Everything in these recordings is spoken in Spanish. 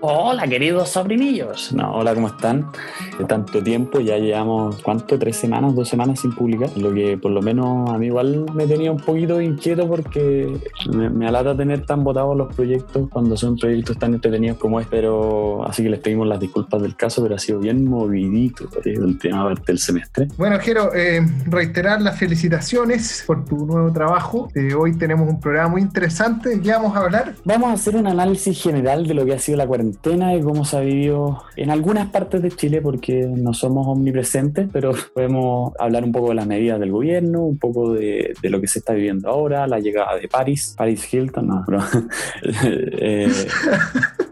Hola, queridos sobrinillos. No, hola, ¿cómo están? De tanto tiempo, ya llevamos, ¿cuánto? ¿Tres semanas, dos semanas sin publicar? Lo que por lo menos a mí igual me tenía un poquito inquieto porque me, me alata tener tan votados los proyectos cuando son proyectos tan entretenidos como este. Pero así que les pedimos las disculpas del caso, pero ha sido bien movidito la última parte del semestre. Bueno, Jero, eh, reiterar las felicitaciones por tu nuevo trabajo. Eh, hoy tenemos un programa muy interesante. ¿De qué vamos a hablar? Vamos a hacer un análisis general de lo que ha sido la cuarentena y cómo se ha vivido en algunas partes de Chile, porque no somos omnipresentes, pero podemos hablar un poco de las medidas del gobierno, un poco de, de lo que se está viviendo ahora, la llegada de Paris, Paris Hilton, no, eh,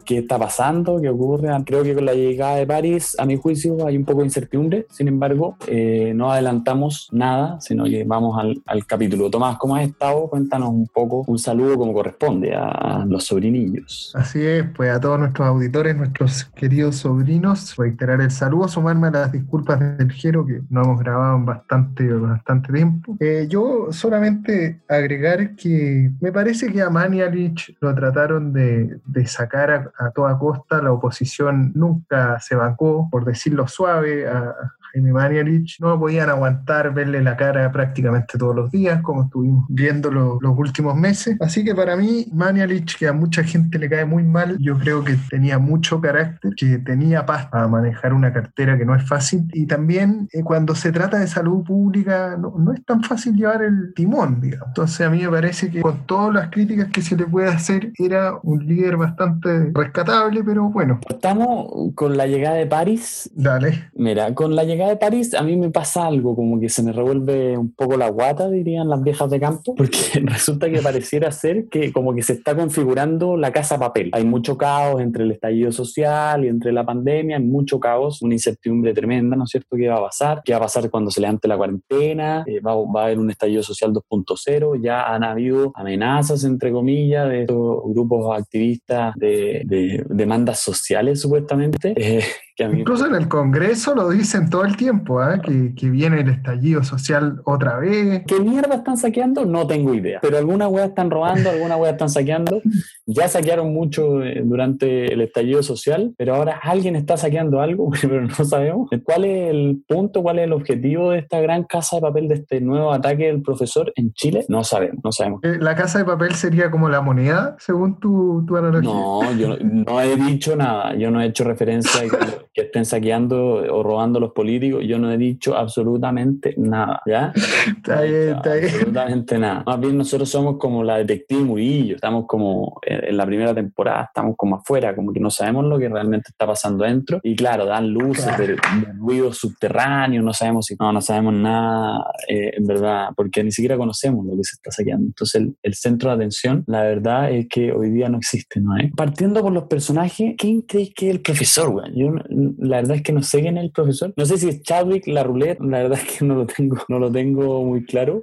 qué está pasando, qué ocurre. Creo que con la llegada de París, a mi juicio, hay un poco de incertidumbre. Sin embargo, eh, no adelantamos nada, sino que vamos al, capítulo. Tomás, ¿cómo has estado? Cuéntanos un poco, un saludo como corresponde a los sobrinillos. Así es, pues a todos nuestros auditores, nuestros queridos sobrinos, reiterar el saludo, sumarme a las disculpas del Jero, que no hemos grabado en bastante, bastante tiempo. Eh, yo solamente agregar que me parece que a Manialich lo trataron de, de sacar a, a toda costa, la oposición nunca se bancó, por decirlo suave, a Jaime Manialich. No podían aguantar verle la cara prácticamente todos los días, como estuvimos viendo lo, los últimos meses. Así que para mí, Manialich, que a mucha gente le cae muy mal, yo creo que tenía mucho carácter, que tenía paz para manejar una cartera que no es fácil. Y también eh, cuando se trata de salud pública, no, no es tan fácil llevar el timón, digamos. Entonces a mí me parece que con todas las críticas que se le puede hacer, era un líder bastante rescatable, pero bueno. Estamos con la llegada de París. Dale. Mira, con la llegada de París a mí me pasa algo, como que se me revuelve un poco la guata, dirían las viejas de campo, porque resulta que pareciera ser que como que se está configurando la casa papel. Hay mucho caos entre el estallido social y entre la pandemia, hay mucho caos, una incertidumbre tremenda, ¿no es cierto? ¿Qué va a pasar? ¿Qué va a pasar cuando se levante la cuarentena? Eh, va, va, a haber un estallido social 2.0, ya han habido amenazas, entre comillas, de estos grupos activistas de, de demandas sociales, supuestamente. Eh, Incluso en el Congreso lo dicen todo el tiempo, ¿eh? que, que, viene el estallido social otra vez. ¿Qué mierda están saqueando? No tengo idea. Pero alguna wea están robando, alguna wea están saqueando. Ya saquearon mucho eh, durante el estallido social, pero ahora alguien está saqueando algo, pero no sabemos. ¿Cuál es el punto, cuál es el objetivo de esta gran casa de papel, de este nuevo ataque del profesor en Chile? No sabemos, no sabemos. Eh, ¿La casa de papel sería como la moneda, según tu, tu analogía? No, yo no he dicho nada. Yo no he hecho referencia a que, que estén saqueando o robando los políticos. Yo no he dicho absolutamente nada, ¿ya? Está bien, está bien. Absolutamente nada. Más bien nosotros somos como la detective Murillo, estamos como en la primera temporada, estamos como afuera, como que no sabemos lo que realmente está pasando dentro. Y claro, dan luces claro. de, ruido subterráneo, no sabemos si no, no sabemos nada, eh, en verdad, porque ni siquiera conocemos lo que se está saqueando. Entonces el, el, centro de atención, la verdad es que hoy día no existe, ¿no? ¿Eh? Partiendo por los personajes, ¿quién crees que es el profesor, güey? Yo la verdad es que no sé quién es el profesor. No sé si es Chadwick, la roulette, la verdad es que no lo tengo, no lo tengo muy claro.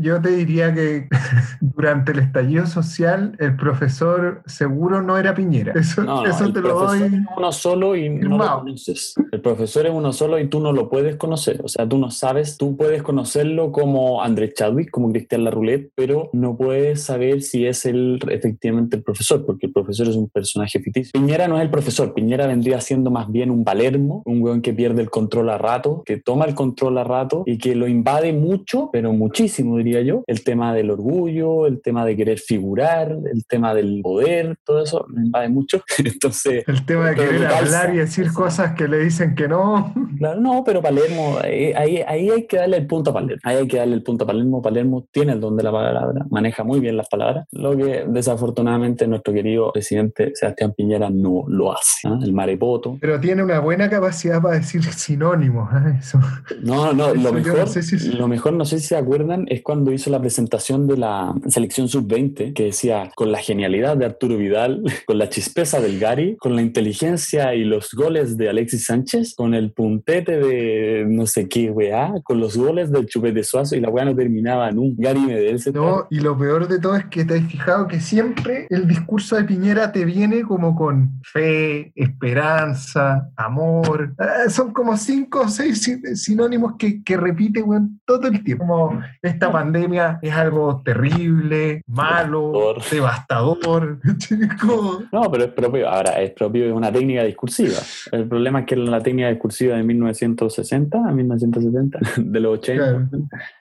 Yo, te diría que durante el estallido social, el profesor seguro no era Piñera. Eso, no, no, eso te lo doy. Es uno solo y no lo conoces. El profesor es uno solo y tú no lo puedes conocer. O sea, tú no sabes, tú puedes conocerlo como Andrés Chadwick, como Cristian Larroulet, pero no puedes saber si es él efectivamente el profesor, porque el profesor es un personaje ficticio. Piñera no es el profesor, Piñera vendría siendo más bien un Palermo, un weón que pierde el control a rato, que toma el control a rato y que lo invade mucho, pero muchísimo diría yo, el tema del orgullo, el tema de querer figurar, el tema del poder, todo eso lo invade mucho. Entonces, el tema de querer hablar y decir cosas que le dicen que no. Claro, no, pero Palermo, ahí, ahí, ahí, hay que darle el punto a Palermo. Ahí hay que darle el punto a Palermo. Palermo tiene el don de la palabra, maneja muy bien las palabras, lo que desafortunadamente nuestro querido presidente Sebastián Piñera no lo hace. ¿eh? El marepoto. Pero tiene una buena capacidad para decir ¿eh? Eso. No, no, lo mejor, no sé si... lo mejor, no sé si se acuerdan, es cuando hizo la presentación de la selección sub-20, que decía, con la genialidad de Arturo Vidal, con la chispeza del Gary, con la inteligencia y los goles de Alexis Sánchez, con el puntete de no sé qué, weá, con los goles del Chupete Suazo y la weá no terminaba en un Gary Medel. No, y lo peor de todo es que te has fijado que siempre el discurso de Piñera te viene como con fe, esperanza, amor. Eh, son como cinco cinco o seis sinónimos que, que repite weón, todo el tiempo. Como esta pandemia es algo terrible, malo, devastador. no, pero es propio, ahora es propio de una técnica discursiva. El problema es que la técnica discursiva de 1960 a 1970, de los 80.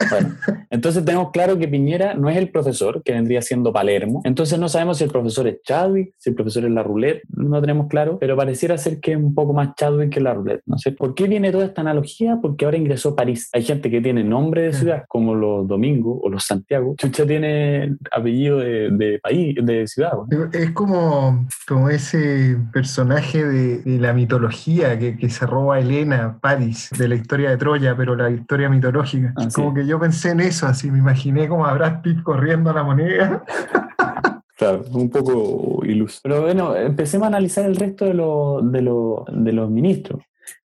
Bueno, entonces tenemos claro que Piñera no es el profesor, que vendría siendo Palermo. Entonces no sabemos si el profesor es Chadwick, si el profesor es la roulette, no tenemos claro, pero pareciera ser que es un poco más Chadwick que la roulette. No sé por qué viene esta analogía, porque ahora ingresó París. Hay gente que tiene nombre de ciudad, como los Domingo o los Santiago. Chucha tiene apellido de, país, de ciudad. Es como, como ese personaje de, la mitología que, que, se roba Elena, París, de la historia de Troya, pero la historia mitológica. Ah, como que yo pensé en eso, así me imaginé como a Brad Pitt corriendo a la moneda. Claro, un poco iluso. Pero bueno, empecemos a analizar el resto de, de, de los ministros.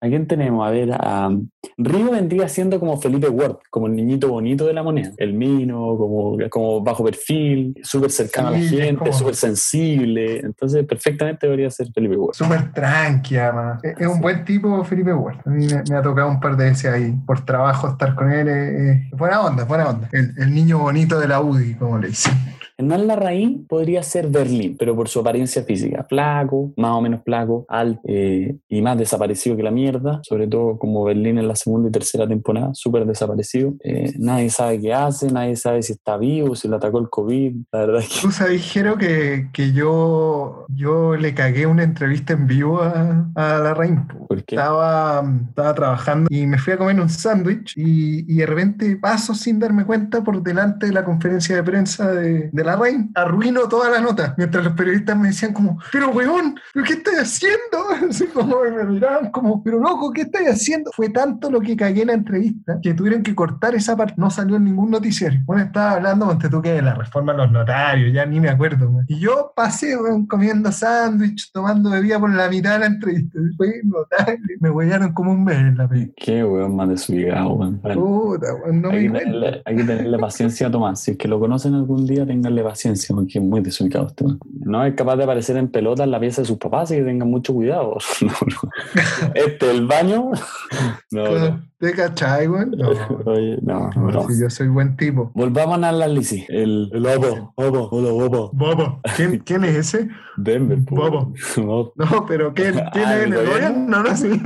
¿A quién tenemos? A ver, a Río vendría siendo como Felipe Ward, como el niñito bonito de la moneda. El mino, como, como bajo perfil, súper cercano a la gente, súper sensible. Entonces, perfectamente debería ser Felipe Ward. Súper tranqui, además. Es, un buen tipo Felipe Ward. A mí me, ha tocado un par de veces ahí, por trabajo, estar con él. Es, buena onda, buena onda. El, el niño bonito de la UDI, como le dicen. Hernán Larraín podría ser Berlín, pero por su apariencia física. Flaco, más o menos flaco, alto eh, y más desaparecido que la mierda. Sobre todo como Berlín en la segunda y tercera temporada, súper desaparecido. Eh, nadie sabe qué hace, nadie sabe si está vivo, si le atacó el COVID. La verdad es que... Tú sabes, dijeron que, que yo, yo le cagué una entrevista en vivo a, a Larraín. ¿Por qué? Estaba, estaba trabajando y me fui a comer un sándwich y, y, de repente paso sin darme cuenta por delante de la conferencia de prensa de, de la arruino toda la nota. Mientras los periodistas me decían como, pero weón, ¿pero qué estás haciendo? Así como me miraban como, pero loco, ¿qué estás haciendo? Fue tanto lo que cagué en la entrevista que tuvieron que cortar esa parte. No salió en ningún noticiario. Bueno, estaba hablando, con tú que de la reforma de los notarios, ya ni me acuerdo. Y yo pasé comiendo sándwich, tomando bebida por la mitad de la entrevista. Fue notable. Me huellaron como un mes en la película. Qué weón más desubicado, weón. Puta, weón, no hay, que tenerle, hay que tenerle paciencia a Tomás. Si es que lo conocen algún día, tenganle paciencia porque es muy desubicado este No es capaz de aparecer en pelota en la pieza de sus papás, y que tengan mucho cuidado. Este, el baño. No, ¿Te cachai, güey? No. Oye, no, no, yo soy buen tipo. Volvamos a la Lisi. El, el Opo. Opo, Opo, Bobo. ¿Quién, ¿Quién es ese? Denver. Bobo. No, pero ¿quién, quién es el? No, no sé.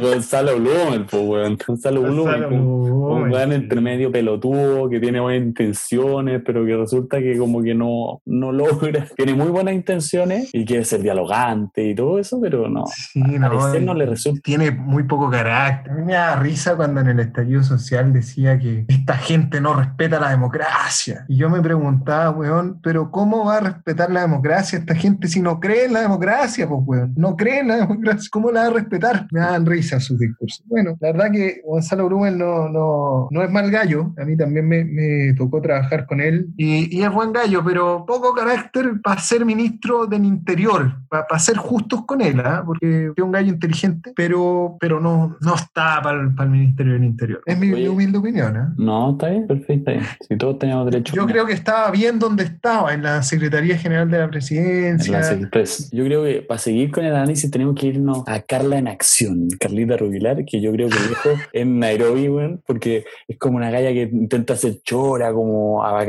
Gonzalo Blumen, pues, weón. Gonzalo Blumen. Un gran intermedio pelotudo que tiene buenas intenciones, pero que resulta que como que no, no logra. Tiene muy buenas intenciones y quiere ser dialogante y todo eso, pero no. Sí, no, no le resulta. Tiene muy poco carácter. A mí me da risa cuando en el estallido social decía que esta gente no respeta la democracia. Y yo me preguntaba, weón, pero ¿cómo va a respetar la democracia esta gente si no cree en la democracia, pues, weón? No cree en la democracia, ¿cómo la va a respetar? Me dan risa sus discursos. Bueno, la verdad que Gonzalo Brumel no, no, no es mal gallo, a mí también me, me tocó trabajar con él y, y, es buen gallo, pero poco carácter para ser ministro del interior, para, ser justos con él, ¿ah? porque es un gallo inteligente, pero, pero no, no está para el ministro Ministerio del Interior. Es mi, humilde opinión. ¿eh? No, está bien, perfecto. Si todos tenemos derecho. Yo creo que estaba bien donde estaba, en la Secretaría General de la Presidencia. Pues, yo creo que para seguir con el análisis tenemos que irnos a Carla en acción, Carlita Rubilar, que yo creo que dijo en Nairobi, bueno, porque es como una galla que intenta hacer chora, como a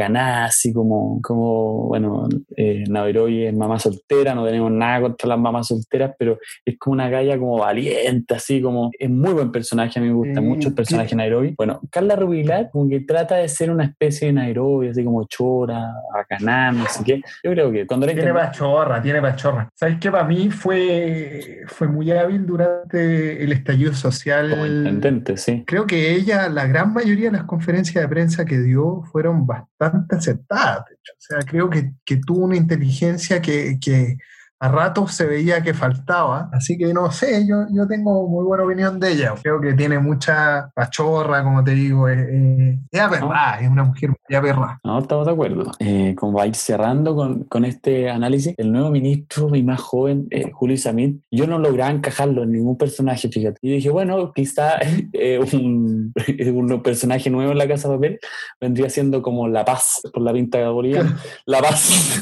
así como, como bueno, eh, Nairobi es mamá soltera, no tenemos nada contra las mamás solteras, pero es como una galla como valiente, así como, es muy buen personaje, a mí me gusta muchos personajes Nairobi. Bueno, Carla Rubilar como que trata de ser una especie de Nairobi, así como chora, bacanán, no sé qué. Yo creo que cuando Tiene tiene pachorra. ¿Sabes qué? Para mí fue, fue muy hábil durante el estallido social. Como intendente, sí. Creo que ella, la gran mayoría de las conferencias de prensa que dio fueron bastante aceptadas. De hecho. O sea, creo que, que tuvo una inteligencia que, que a ratos se veía que faltaba, así que no sé, yo, yo tengo muy buena opinión de ella. Creo que tiene mucha pachorra, como te digo, es, es, es es una mujer muy aperrada. No, estamos de acuerdo. Eh, como va a ir cerrando con, con, este análisis, el nuevo ministro y más joven, eh, Julio Isamit, yo no lograba encajarlo en ningún personaje, fíjate. Y dije, bueno, quizá eh, un, un, personaje nuevo en la Casa de Papel vendría siendo como La Paz, por la pinta de Bolívar. La Paz.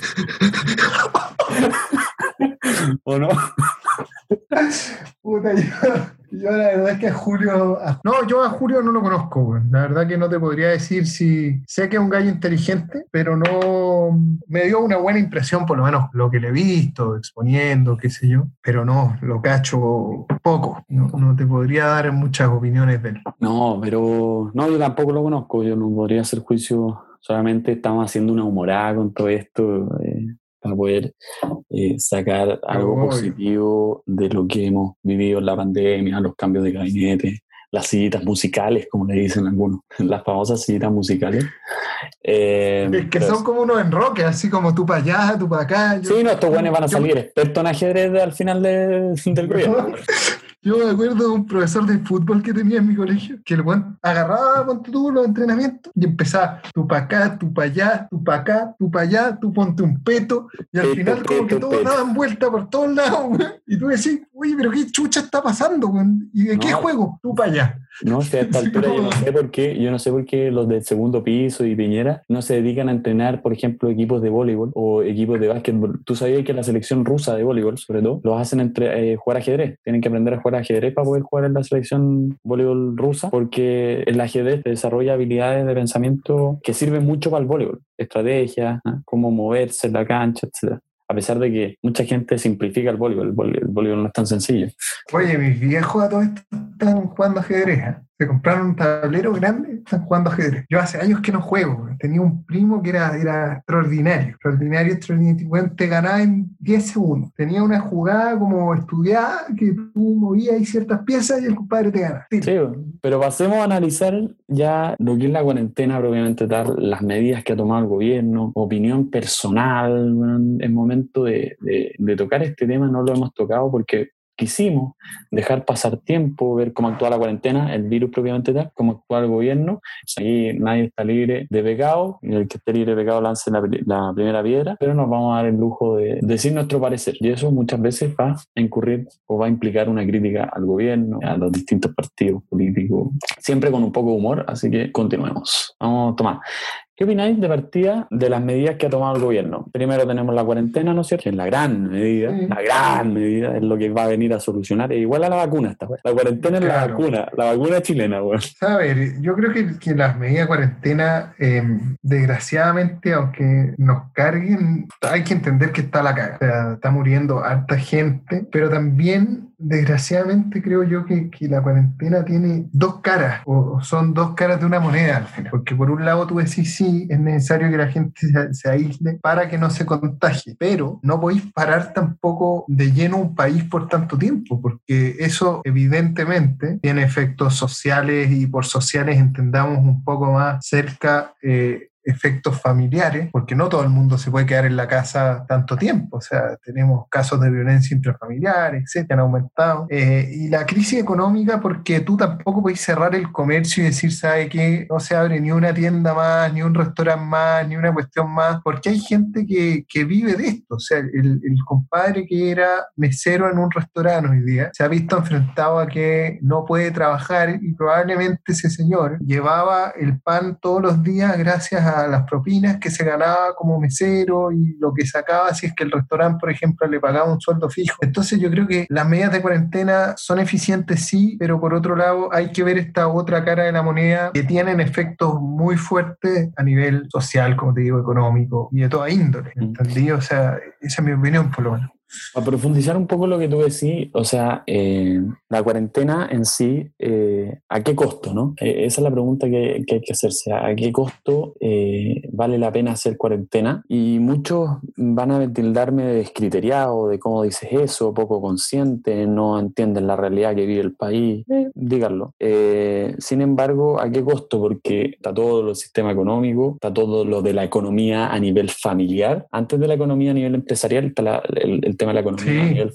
¿O no? Puta, yo, Yo la verdad es que a Julio... No, yo a Julio no lo conozco, La verdad que no te podría decir si... Sé que es un gallo inteligente, pero no... Me dio una buena impresión, por lo menos lo que le he visto, exponiendo, qué sé yo. Pero no, lo cacho poco. No, no te podría dar muchas opiniones de él. No, pero... No, yo tampoco lo conozco. Yo no podría hacer juicio solamente estamos haciendo una humorada con todo esto. Eh, para poder eh, sacar algo positivo de lo que hemos vivido en la pandemia, los cambios de gabinete, las citas musicales, como le dicen algunos, las famosas citas musicales. Eh, es que son como unos enroques, así como tú para allá, tú para acá. sí, no, estos buenos van a salir expertos en ajedrez al final del gobierno. Yo me acuerdo de un profesor de fútbol que tenía en mi colegio, que el buen agarraba ponte tú los entrenamientos y empezaba tú para acá, tú para allá, tú para acá, tú para allá, tú ponte un peto, y al final como que todos daban vuelta por todos lados, Y tú decís, uy, pero qué chucha está pasando, ¿Y de qué juego? Tú para allá. No, sé, a esta altura yo no sé por qué, yo no sé por qué los del segundo piso y Piñera no se dedican a entrenar, por ejemplo, equipos de voleibol o equipos de básquetbol. Tú sabías que la selección rusa de voleibol, sobre todo, los hacen entre, eh, jugar ajedrez. Tienen que aprender a jugar ajedrez para poder jugar en la selección voleibol rusa, porque el ajedrez desarrolla habilidades de pensamiento que sirven mucho para el voleibol, estrategias, ¿ah? cómo moverse en la cancha, etc. A pesar de que mucha gente simplifica el voleibol, el voleibol, no es tan sencillo. Oye, mis viejos a todo esto están jugando ajedrez. ¿eh? Se compraron un tablero grande, están jugando ajedrez. Yo hace años que no juego, tenía un primo que era, era extraordinario, extraordinario, extraordinario, te ganaba en 10 segundos. Tenía una jugada como estudiada que tú movías ahí ciertas piezas y el compadre te gana. Sí, pero pasemos a analizar ya lo que es la cuarentena, propiamente tal, las medidas que ha tomado el gobierno, opinión personal, es momento de, de tocar este tema, no lo hemos tocado porque quisimos dejar pasar tiempo, ver cómo actúa la cuarentena, el virus propiamente tal, cómo actúa el gobierno. Aquí nadie está libre de pecado, el que esté libre de pecado lance la, primera piedra, pero nos vamos a dar el lujo de decir nuestro parecer. Y eso muchas veces va a incurrir o va a implicar una crítica al gobierno, a los distintos partidos políticos, siempre con un poco de humor, así que continuemos. Vamos a tomar. ¿Qué opináis de partida de las medidas que ha tomado el gobierno? Primero tenemos la cuarentena, ¿no es cierto? Que es la gran medida, la gran medida, es lo que va a venir a solucionar. Igual a la vacuna esta, La cuarentena es la vacuna, la vacuna chilena, güey. A ver, yo creo que, que las medidas de cuarentena, em, desgraciadamente, aunque nos carguen, hay que entender que está la caga. O sea, está muriendo harta gente, pero también desgraciadamente creo yo que, la cuarentena tiene dos caras, o son dos caras de una moneda. Porque por un lado tú decís, sí, es necesario que la gente se, aísle para que no se contagie, pero no podéis parar tampoco de lleno un país por tanto tiempo, porque eso evidentemente tiene efectos sociales y por sociales entendamos un poco más cerca eh, efectos familiares, porque no todo el mundo se puede quedar en la casa tanto tiempo, o sea, tenemos casos de violencia intrafamiliar, etcétera, han aumentado, eh, y la crisis económica porque tú tampoco puedes cerrar el comercio y decir, ¿sabe qué? No se abre ni una tienda más, ni un restaurante más, ni una cuestión más, porque hay gente que, que vive de esto, o sea, el, el, compadre que era mesero en un restaurante hoy día se ha visto enfrentado a que no puede trabajar y probablemente ese señor llevaba el pan todos los días gracias a las propinas que se ganaba como mesero y lo que sacaba si es que el restaurante, por ejemplo, le pagaba un sueldo fijo. Entonces yo creo que las medidas de cuarentena son eficientes, sí, pero por otro lado hay que ver esta otra cara de la moneda que tienen efectos muy fuertes a nivel social, como te digo, económico y de toda índole. Mm. ¿Entendí? O sea, esa es mi opinión por lo menos. A profundizar un poco lo que tú decís, o sea, eh, la cuarentena en sí, eh, ¿a qué costo? No? Eh, esa es la pregunta que, hay que hacerse. ¿A qué costo vale la pena hacer cuarentena? Y muchos van a tildarme de descriteriado, de cómo dices eso, poco consciente, no entienden la realidad que vive el país. díganlo. sin embargo, ¿a qué costo? Porque está todo el sistema económico, está todo lo de la economía a nivel familiar. Antes de la economía a nivel empresarial está el tema de la economía a nivel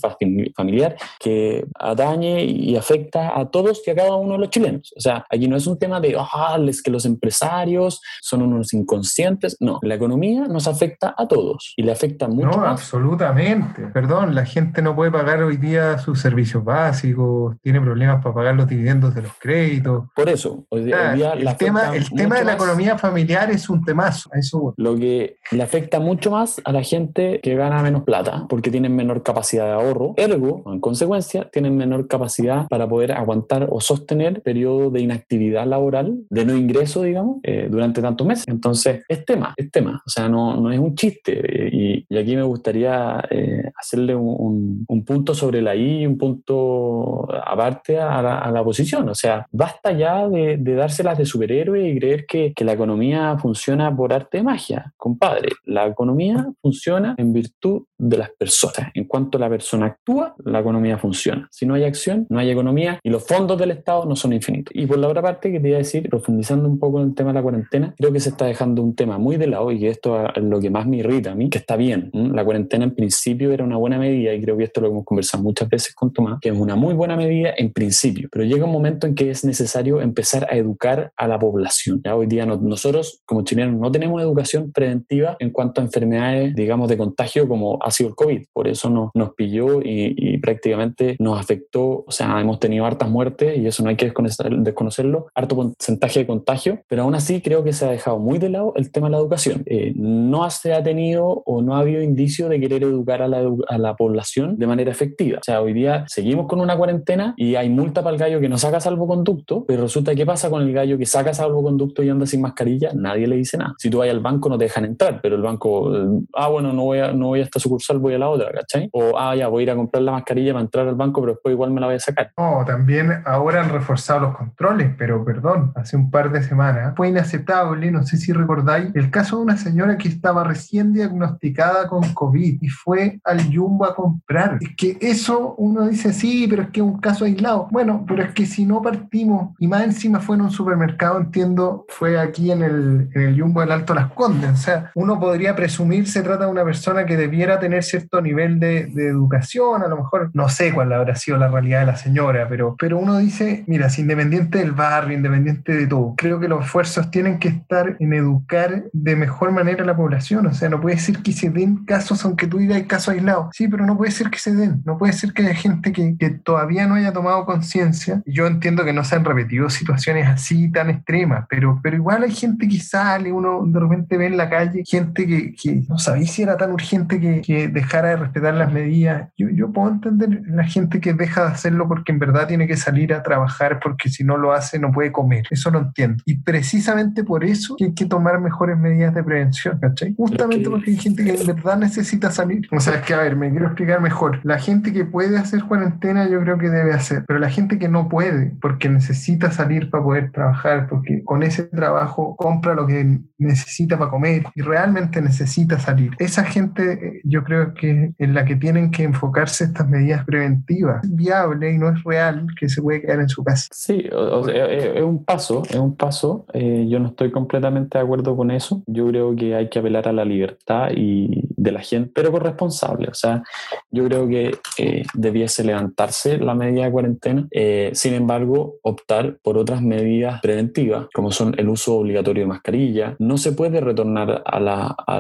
familiar, que atañe y afecta a todos y a cada uno de los chilenos. O sea, aquí no es un tema de, ah, es que los empresarios son unos inconscientes. No, la economía nos afecta a todos y le afecta mucho. No, absolutamente. Perdón, la gente no puede pagar hoy día sus servicios básicos, tiene problemas para pagar los dividendos de los créditos. Por eso, hoy, día el tema, el tema de la economía familiar es un temazo. eso Lo que le afecta mucho más a la gente que gana menos plata, porque menor capacidad de ahorro, ergo, en consecuencia, tienen menor capacidad para poder aguantar o sostener periodos de inactividad laboral, de no ingreso, digamos, eh, durante tantos meses. Entonces, es tema, es tema. O sea, no, no es un chiste. Y, aquí me gustaría eh, hacerle un, un, punto sobre la I, un punto aparte a la, a oposición. O sea, basta ya de, de dárselas de superhéroe y creer que, que la economía funciona por arte de magia. Compadre, la economía funciona en virtud de las personas. En cuanto la persona actúa, la economía funciona. Si no hay acción, no hay economía y los fondos del Estado no son infinitos. Y por la otra parte, que te iba a decir, profundizando un poco en el tema de la cuarentena, creo que se está dejando un tema muy de lado y que esto es lo que más me irrita a mí, que está bien. La cuarentena en principio era una buena medida y creo que esto lo hemos conversado muchas veces con Tomás, que es una muy buena medida en principio, pero llega un momento en que es necesario empezar a educar a la población. Ya hoy día nosotros como chilenos no tenemos educación preventiva en cuanto a enfermedades, digamos, de contagio como ha sido el COVID. Por eso nos, nos pilló y, y prácticamente nos afectó, o sea, hemos tenido hartas muertes y eso no hay que desconocerlo, harto porcentaje de contagio, pero aún así creo que se ha dejado muy de lado el tema de la educación. Eh, no se ha tenido o no ha habido indicio de querer educar a la, a la, población de manera efectiva. O sea, hoy día seguimos con una cuarentena y hay multa para el gallo que no saca salvoconducto, pero resulta que pasa con el gallo que saca salvoconducto y anda sin mascarilla, nadie le dice nada. Si tú vas al banco no te dejan entrar, pero el banco, eh, ah, bueno, no voy, a, no voy a esta sucursal, voy a la otra, ¿cachai? O, ah, ya, voy a ir a comprar la mascarilla para entrar al banco, pero después igual me la voy a sacar. No, también ahora han reforzado los controles, pero perdón, hace un par de semanas fue inaceptable, no sé si recordáis, el caso de una señora que estaba recién diagnosticada con COVID y fue al Jumbo a comprar. Es que eso uno dice, sí, pero es que es un caso aislado. Bueno, pero es que si no partimos, y más encima fue en un supermercado, entiendo, fue aquí en el, en el Jumbo del Alto Las Condes. O sea, uno podría presumir se trata de una persona que debiera tener cierto nivel de, de educación, a lo mejor no sé cuál habrá sido la realidad de la señora, pero, pero uno dice, mira, independiente del barrio, independiente de todo, creo que los esfuerzos tienen que estar en educar de mejor manera a la población. O sea, no puede ser que se den casos, aunque tú digas casos aislados. Sí, pero no puede ser que se den. No puede ser que haya gente que, que todavía no haya tomado conciencia. Yo entiendo que no se han repetido situaciones así tan extremas, pero, pero igual hay gente que sale, uno de repente ve en la calle gente que, que no sabía si era tan urgente que, que dejara de respetar las medidas. Yo, yo puedo entender la gente que deja de hacerlo porque en verdad tiene que salir a trabajar porque si no lo hace no puede comer. Eso lo entiendo. Y precisamente por eso hay que tomar mejores medidas de prevención, ¿cachai? Justamente porque hay gente que en verdad necesita salir. O sea, es que, a ver, me quiero explicar mejor. La gente que puede hacer cuarentena yo creo que debe hacer, pero la gente que no puede porque necesita salir para poder trabajar, porque con ese trabajo compra lo que necesita para comer y realmente necesita salir. Esa gente eh, yo creo que en la que tienen que enfocarse estas medidas preventivas. Es viable y no es real que se puede quedar en su casa. Sí, es un paso, es un paso. Eh, yo no estoy completamente de acuerdo con eso. Yo creo que hay que apelar a la libertad y de la gente, pero con responsable. O sea, yo creo que eh, debiese levantarse la medida de cuarentena. Eh, sin embargo, optar por otras medidas preventivas, como son el uso obligatorio de mascarilla. No se puede retornar a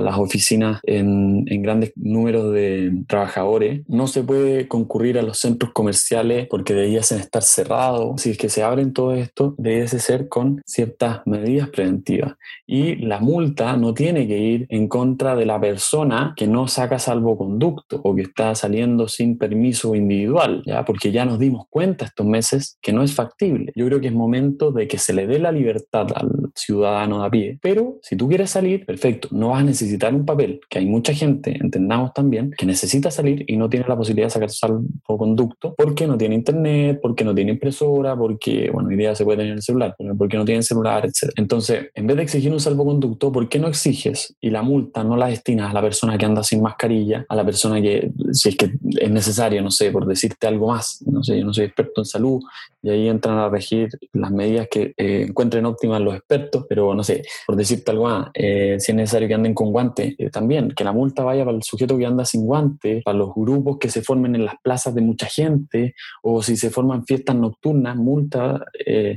las oficinas en, en grandes números de trabajadores. No se puede concurrir a los centros comerciales porque debiesen estar cerrados. Si es que se abren todo esto, debiese ser con ciertas medidas preventivas. Y la multa no tiene que ir en contra de la persona que no saca salvoconducto o que está saliendo sin permiso individual, ¿ya? porque ya nos dimos cuenta estos meses que no es factible. Yo creo que es momento de que se le dé la libertad al ciudadano de a pie, pero si tú quieres salir, perfecto, no vas a necesitar un papel, que hay mucha gente, entendamos también, que necesita salir y no tiene la posibilidad de sacar salvoconducto porque no tiene internet, porque no tiene impresora, porque, bueno, hoy día se puede tener el celular, porque no tiene celular, etc. Entonces, en vez de exigir un salvoconducto, ¿por qué no exiges y la multa no la destinas a la persona que anda sin mascarilla, a la persona que, si es que es necesario, no sé, por decirte algo más, no sé, yo no soy experto en salud, y ahí entran a regir las medidas que eh, encuentren óptimas los expertos, pero no sé, por decirte algo más, eh, si es necesario que anden con guantes, eh, también que la multa vaya para el sujeto que anda sin guantes, para los grupos que se formen en las plazas de mucha gente, o si se forman fiestas nocturnas, multa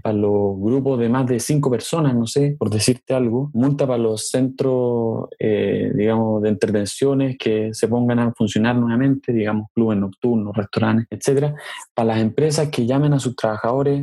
para los grupos de más de cinco personas, no sé, por decirte algo, multa para los centros, digamos, de intervenciones que se pongan a funcionar nuevamente, digamos, clubes nocturnos, restaurantes, etcétera, para las empresas que llamen a sus trabajadores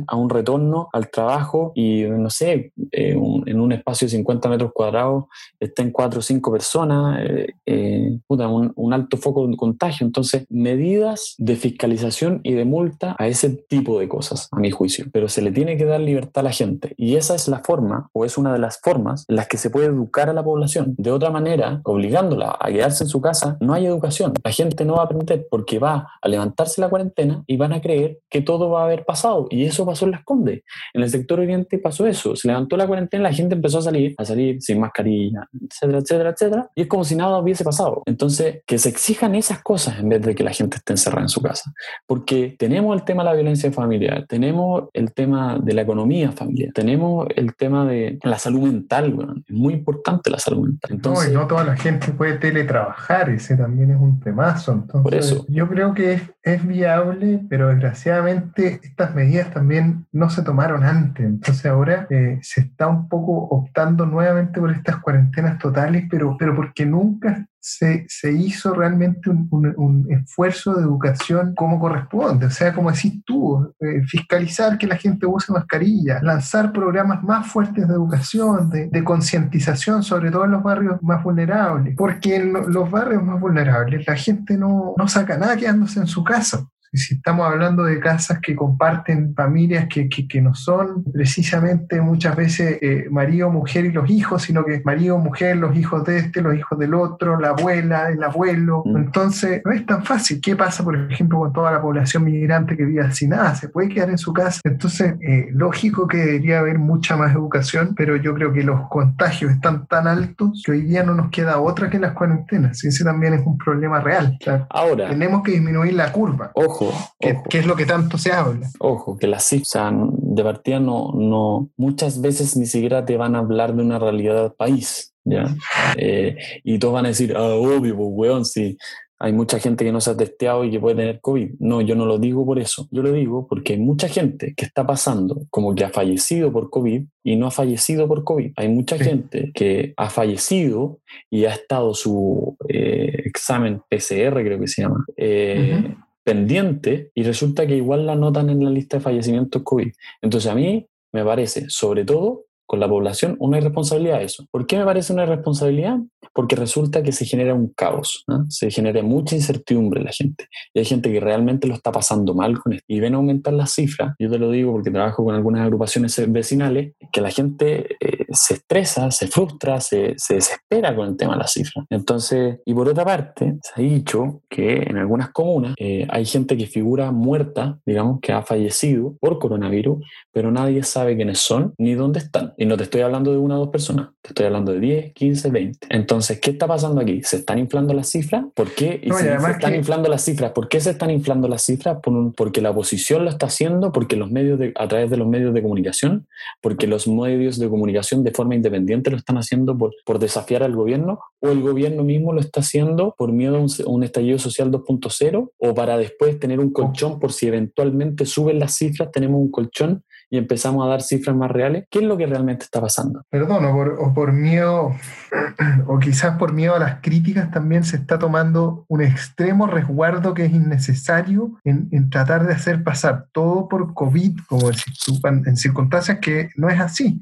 a un retorno al trabajo y, no sé, eh, en un espacio de 50 metros cuadrados estén cuatro o cinco personas, eh, eh, un, alto foco de contagio. Entonces, medidas de fiscalización y de multa a ese tipo de cosas, a mi juicio. Pero se le tiene que dar libertad a la gente. Y esa es la forma, o es una de las formas, en las que se puede educar a la población. De otra manera, obligándola a quedarse en su casa, no hay educación. La gente no va a aprender porque va a levantarse la cuarentena y van a creer que todo va a haber pasado. Y eso pasó en Las Condes. En el sector oriente pasó eso. Se levantó la cuarentena, la gente empezó a salir, a salir sin mascarilla, etcétera, etcétera, etcétera. Y es como si nada hubiese pasado. Entonces, que se exijan esas cosas en vez de que la gente esté encerrada en su casa. Porque tenemos el tema de la violencia familiar, tenemos el tema de la economía familiar, tenemos el tema de la salud mental. Es muy importante la salud mental. Entonces, no, y no toda la gente puede teletrabajar, ese también es un temazo. Entonces, por eso. Yo creo que es, es viable, pero desgraciadamente estas medidas también no se tomaron antes. Entonces ahora eh, se está un poco optando nuevamente por estas cuarentenas totales, pero, pero porque nunca se, se hizo realmente un, un, esfuerzo de educación como corresponde. O sea, como decís tú, eh, fiscalizar que la gente use mascarilla, lanzar programas más fuertes de educación, de, de concientización, sobre todo en los barrios más vulnerables. Porque en los barrios más vulnerables la gente no, no saca nada quedándose en su casa si estamos hablando de casas que comparten familias que, que, no son precisamente muchas veces eh, marido, mujer y los hijos, sino que es marido, mujer, los hijos de este, los hijos del otro, la abuela, el abuelo. Mm. Entonces, no es tan fácil. ¿Qué pasa, por ejemplo, con toda la población migrante que vive sin nada? ¿Se puede quedar en su casa? Entonces, eh, lógico que debería haber mucha más educación, pero yo creo que los contagios están tan altos que hoy día no nos queda otra que las cuarentenas. Ese también es un problema real. Ahora, tenemos que disminuir la curva. Ojo, ¿Qué, es lo que tanto se habla? Ojo, que las cifras de partida no, no, muchas veces ni siquiera te van a hablar de una realidad del país, ¿ya? Eh, y todos van a decir, ah, obvio, pues, weón, sí, hay mucha gente que no se ha testeado y que puede tener COVID. No, yo no lo digo por eso. Yo lo digo porque hay mucha gente que está pasando como que ha fallecido por COVID y no ha fallecido por COVID. Hay mucha gente que ha fallecido y ha estado su eh, examen PCR, creo que se llama, eh, pendiente y resulta que igual la anotan en la lista de fallecimientos COVID. Entonces a mí me parece, sobre todo con la población, una irresponsabilidad eso. ¿Por qué me parece una irresponsabilidad? Porque resulta que se genera un caos, se genera mucha incertidumbre en la gente. Y hay gente que realmente lo está pasando mal con esto. Y ven aumentar las cifras, yo te lo digo porque trabajo con algunas agrupaciones vecinales, que la gente eh, se estresa, se frustra, se, se, desespera con el tema de las cifras. Entonces, y por otra parte, se ha dicho que en algunas comunas eh, hay gente que figura muerta, digamos, que ha fallecido por coronavirus, pero nadie sabe quiénes son ni dónde están. Y no te estoy hablando de una o dos personas, te estoy hablando de 10, 15, 20. Entonces, ¿qué está pasando aquí? ¿Se están inflando las cifras? ¿Por qué? Y se están inflando las cifras, ¿por qué se están inflando las cifras? porque la oposición lo está haciendo, porque los medios de, a través de los medios de comunicación, porque los medios de comunicación de forma independiente lo están haciendo por, por desafiar al gobierno, o el gobierno mismo lo está haciendo por miedo a un, un estallido social 2.0, o para después tener un colchón por si eventualmente suben las cifras, tenemos un colchón y empezamos a dar cifras más reales, ¿qué es lo que realmente está pasando? Perdón, o por, miedo, o quizás por miedo a las críticas también se está tomando un extremo resguardo que es innecesario en, tratar de hacer pasar todo por COVID, como en circunstancias que no es así.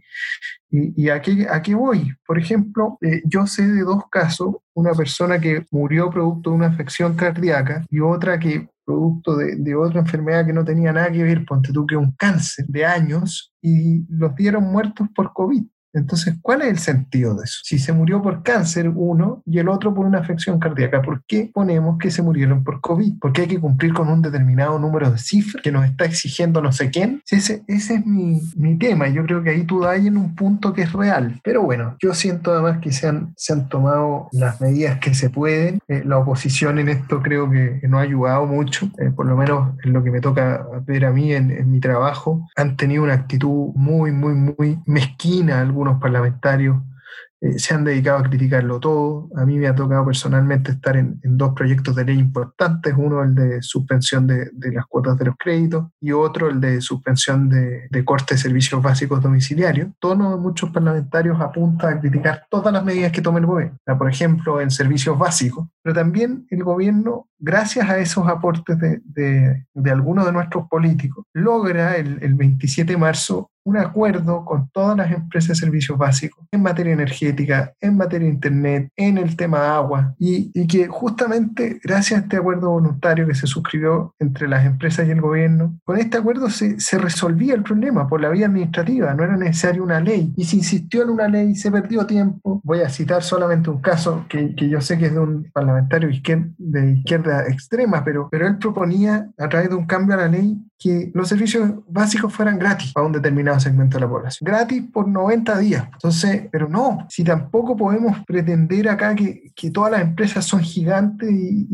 ¿Y, a, qué, a, qué, voy? Por ejemplo, eh, yo sé de dos casos, una persona que murió producto de una afección cardíaca y otra que producto de, otra enfermedad que no tenía nada que ver, ponte tú que un cáncer de años, y los dieron muertos por COVID. Entonces, ¿cuál es el sentido de eso? Si se murió por cáncer uno y el otro por una afección cardíaca, ¿por qué ponemos que se murieron por COVID? Porque hay que cumplir con un determinado número de cifras que nos está exigiendo no sé quién. Ese, ese es mi, mi tema. Yo creo que ahí tú das en un punto que es real. Pero bueno, yo siento además que se han, se han tomado las medidas que se pueden. Eh, la oposición en esto creo que, no ha ayudado mucho, eh, por lo menos en lo que me toca ver a mí en, en mi trabajo. Han tenido una actitud muy, muy, muy mezquina algunos parlamentarios eh, se han dedicado a criticarlo todo. A mí me ha tocado personalmente estar en, dos proyectos de ley importantes, uno el de suspensión de, las cuotas de los créditos y otro el de suspensión de, de corte de servicios básicos domiciliarios. Todos muchos parlamentarios apuntan a criticar todas las medidas que tome el gobierno, por ejemplo, en servicios básicos, pero también el gobierno, gracias a esos aportes de, algunos de nuestros políticos, logra el, el 27 de marzo un acuerdo con todas las empresas de servicios básicos en materia energética, en materia de Internet, en el tema agua, y, que justamente gracias a este acuerdo voluntario que se suscribió entre las empresas y el gobierno, con este acuerdo se, se resolvía el problema por la vía administrativa, no era necesaria una ley, y se insistió en una ley, se perdió tiempo. Voy a citar solamente un caso que, que yo sé que es de un parlamentario de izquierda extrema, pero, pero él proponía a través de un cambio a la ley que los servicios básicos fueran gratis para un determinado segmento de la población. Gratis por 90 días. Entonces, pero no, si tampoco podemos pretender acá que, que todas las empresas son gigantes y,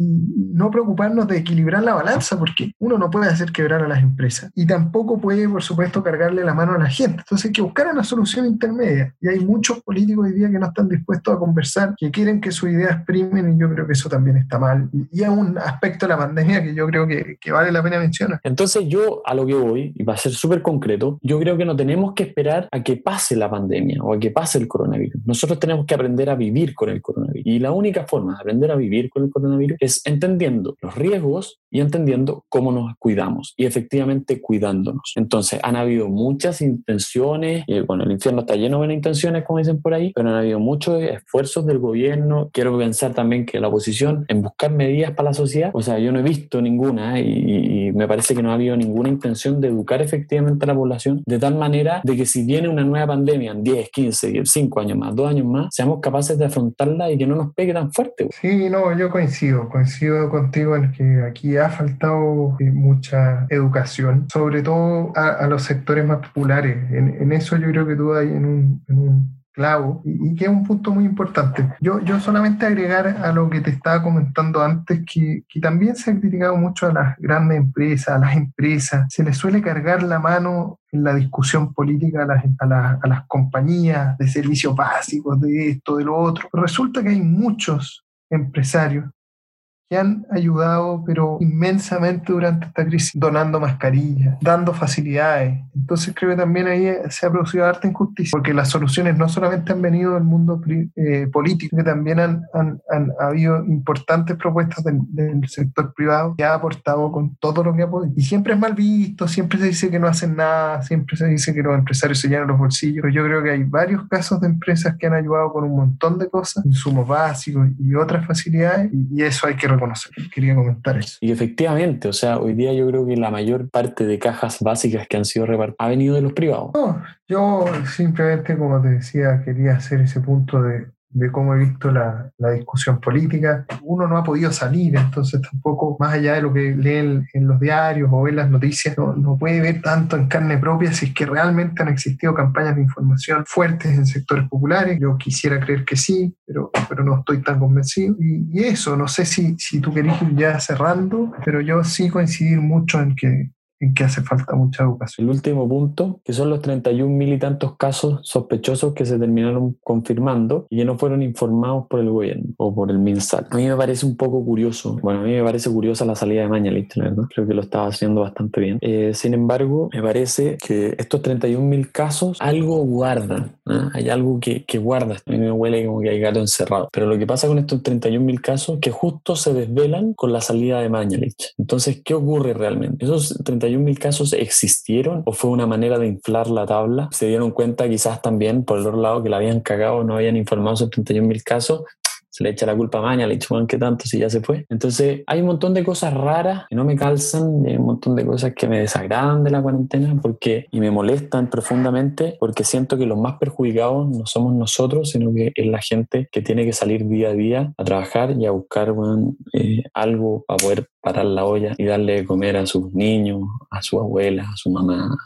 no preocuparnos de equilibrar la balanza, porque uno no puede hacer quebrar a las empresas y tampoco puede, por supuesto, cargarle la mano a la gente. Entonces hay que buscar una solución intermedia. Y hay muchos políticos hoy día que no están dispuestos a conversar, que quieren que sus ideas primen y yo creo que eso también está mal. Y, es un aspecto de la pandemia que yo creo que, que vale la pena mencionar. Entonces yo a lo que voy, y va a ser súper concreto, yo creo que no tenemos que esperar a que pase la pandemia o a que pase el coronavirus. Nosotros tenemos que aprender a vivir con el coronavirus. Y la única forma de aprender a vivir con el coronavirus es entendiendo los riesgos y entendiendo cómo nos cuidamos y efectivamente cuidándonos. Entonces, han habido muchas intenciones, y bueno, el infierno está lleno de intenciones, como dicen por ahí, pero han habido muchos esfuerzos del gobierno. Quiero pensar también que la oposición en buscar medidas para la sociedad, o sea, yo no he visto ninguna y, y me parece que no ha habido ninguna una intención de educar efectivamente a la población de tal manera de que si viene una nueva pandemia en 10, 15, 5 años más, 2 años más, seamos capaces de afrontarla y que no nos tan fuerte. Sí, no, yo coincido, coincido contigo en que aquí ha faltado eh, mucha educación, sobre todo a, los sectores más populares. En, eso yo creo que tú hay en un clavo y, que es un punto muy importante. Yo, yo solamente agregar a lo que te estaba comentando antes, que, que también se ha criticado mucho a las grandes empresas, a las empresas, se les suele cargar la mano en la discusión política a las, a, a las compañías de servicios básicos, de esto, de lo otro. Resulta que hay muchos empresarios que han ayudado, pero inmensamente durante esta crisis, donando mascarillas, dando facilidades. Entonces creo que también ahí se ha producido harta injusticia, porque las soluciones no solamente han venido del mundo eh, político, que también han, han, han, habido importantes propuestas del, sector privado que ha aportado con todo lo que ha podido. Y siempre es mal visto, siempre se dice que no hacen nada, siempre se dice que los empresarios se llenan los bolsillos, pero yo creo que hay varios casos de empresas que han ayudado con un montón de cosas, insumos básicos y otras facilidades, y, eso hay que conocer. Quería comentar eso. Y efectivamente, o sea, hoy día yo creo que la mayor parte de cajas básicas que han sido repartidas ha venido de los privados. No, yo simplemente, como te decía, quería hacer ese punto de, de cómo he visto la, la, discusión política. Uno no ha podido salir, entonces tampoco, más allá de lo que lee en, los diarios o en las noticias, no, no, puede ver tanto en carne propia si es que realmente han existido campañas de información fuertes en sectores populares. Yo quisiera creer que sí, pero, pero no estoy tan convencido. Y, eso, no sé si, si tú querés ir ya cerrando, pero yo sí coincidir mucho en que en que hace falta mucha educación. El último punto, que son los 31 mil y tantos casos sospechosos que se terminaron confirmando y que no fueron informados por el gobierno o por el MinSal. A mí me parece un poco curioso, bueno, a mí me parece curiosa la salida de Mañalich, ¿verdad? Creo que lo estaba haciendo bastante bien. Eh, sin embargo, me parece que estos 31 mil casos algo guardan, hay algo que, que guarda. A mí me huele como que hay gato encerrado. Pero lo que pasa con estos 31 mil casos que justo se desvelan con la salida de Mañalich. Entonces, ¿qué ocurre realmente? Esos 31 mil casos existieron o fue una manera de inflar la tabla? ¿Se dieron cuenta quizás también por el otro lado que la habían cagado, no habían informado sobre 31 mil casos? se le echa la culpa a Maña, le dicho, ¿qué tanto si ya se fue? Entonces, hay un montón de cosas raras que no me calzan, hay un montón de cosas que me desagradan de la cuarentena porque, y me molestan profundamente porque siento que los más perjudicados no somos nosotros, sino que es la gente que tiene que salir día a día a trabajar y a buscar eh, algo para poder parar la olla y darle de comer a sus niños, a su abuela, a su mamá.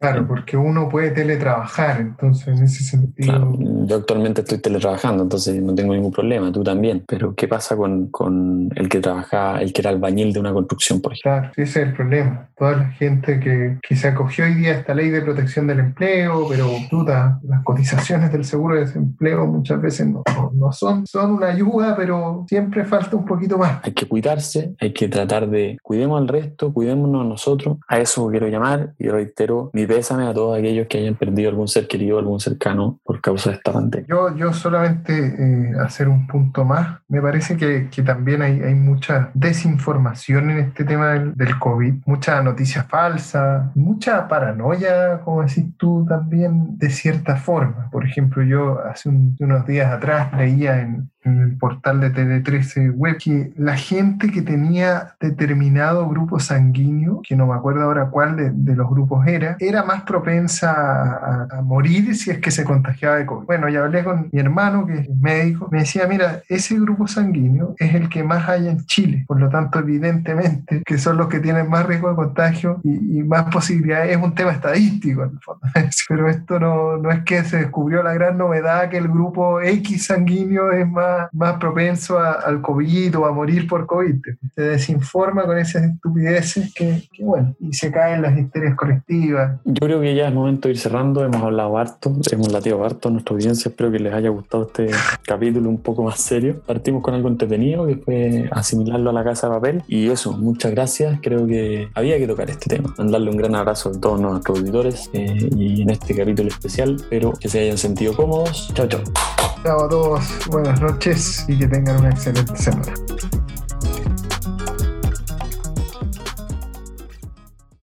Claro, porque uno puede teletrabajar, entonces en ese sentido... yo actualmente estoy teletrabajando, entonces no tengo ningún problema, tú también. Pero ¿qué pasa con, con el que trabaja, el que era albañil de una construcción, por ejemplo? Claro, ese es el problema. Toda la gente que, que se acogió hoy día a esta ley de protección del empleo, pero duda, las cotizaciones del seguro de desempleo muchas veces no, no son, son una ayuda, pero siempre falta un poquito más. Hay que cuidarse, hay que tratar de cuidemos al resto, cuidémonos a nosotros. A eso quiero llamar y reitero mi pésame a todos aquellos que hayan perdido algún ser querido, algún cercano por causa de esta pandemia. Yo, yo solamente eh, hacer un punto más. Me parece que, que también hay, hay, mucha desinformación en este tema del, del COVID, mucha noticia falsa, mucha paranoia, como decís tú también, de cierta forma. Por ejemplo, yo hace unos días atrás leía en, en el portal de TV13 Web que la gente que tenía determinado grupo sanguíneo, que no me acuerdo ahora cuál de, los grupos era, era más propensa a, morir si es que se contagiaba de COVID. Bueno, ya hablé con mi hermano, que es médico, me decía, mira, ese grupo sanguíneo es el que más hay en Chile, por lo tanto, evidentemente, que son los que tienen más riesgo de contagio y, y más posibilidades, es un tema estadístico en el fondo. Pero esto no, no es que se descubrió la gran novedad que el grupo X sanguíneo es más más, propenso a, al COVID o a morir por COVID. Se desinforma con esas estupideces que, que, bueno, y se caen las histerias colectivas. Yo creo que ya es momento de ir cerrando. Hemos hablado harto, hemos latido harto a nuestra audiencia. Espero que les haya gustado este capítulo un poco más serio. Partimos con algo entretenido que fue asimilarlo a la casa de papel. Y eso, muchas gracias. Creo que había que tocar este tema. Mandarle un gran abrazo a todos nuestros auditores eh, y en este capítulo especial. Espero que se hayan sentido cómodos. Chao, chao. Chao a todos. Buenas noches y que tengan una excelente semana.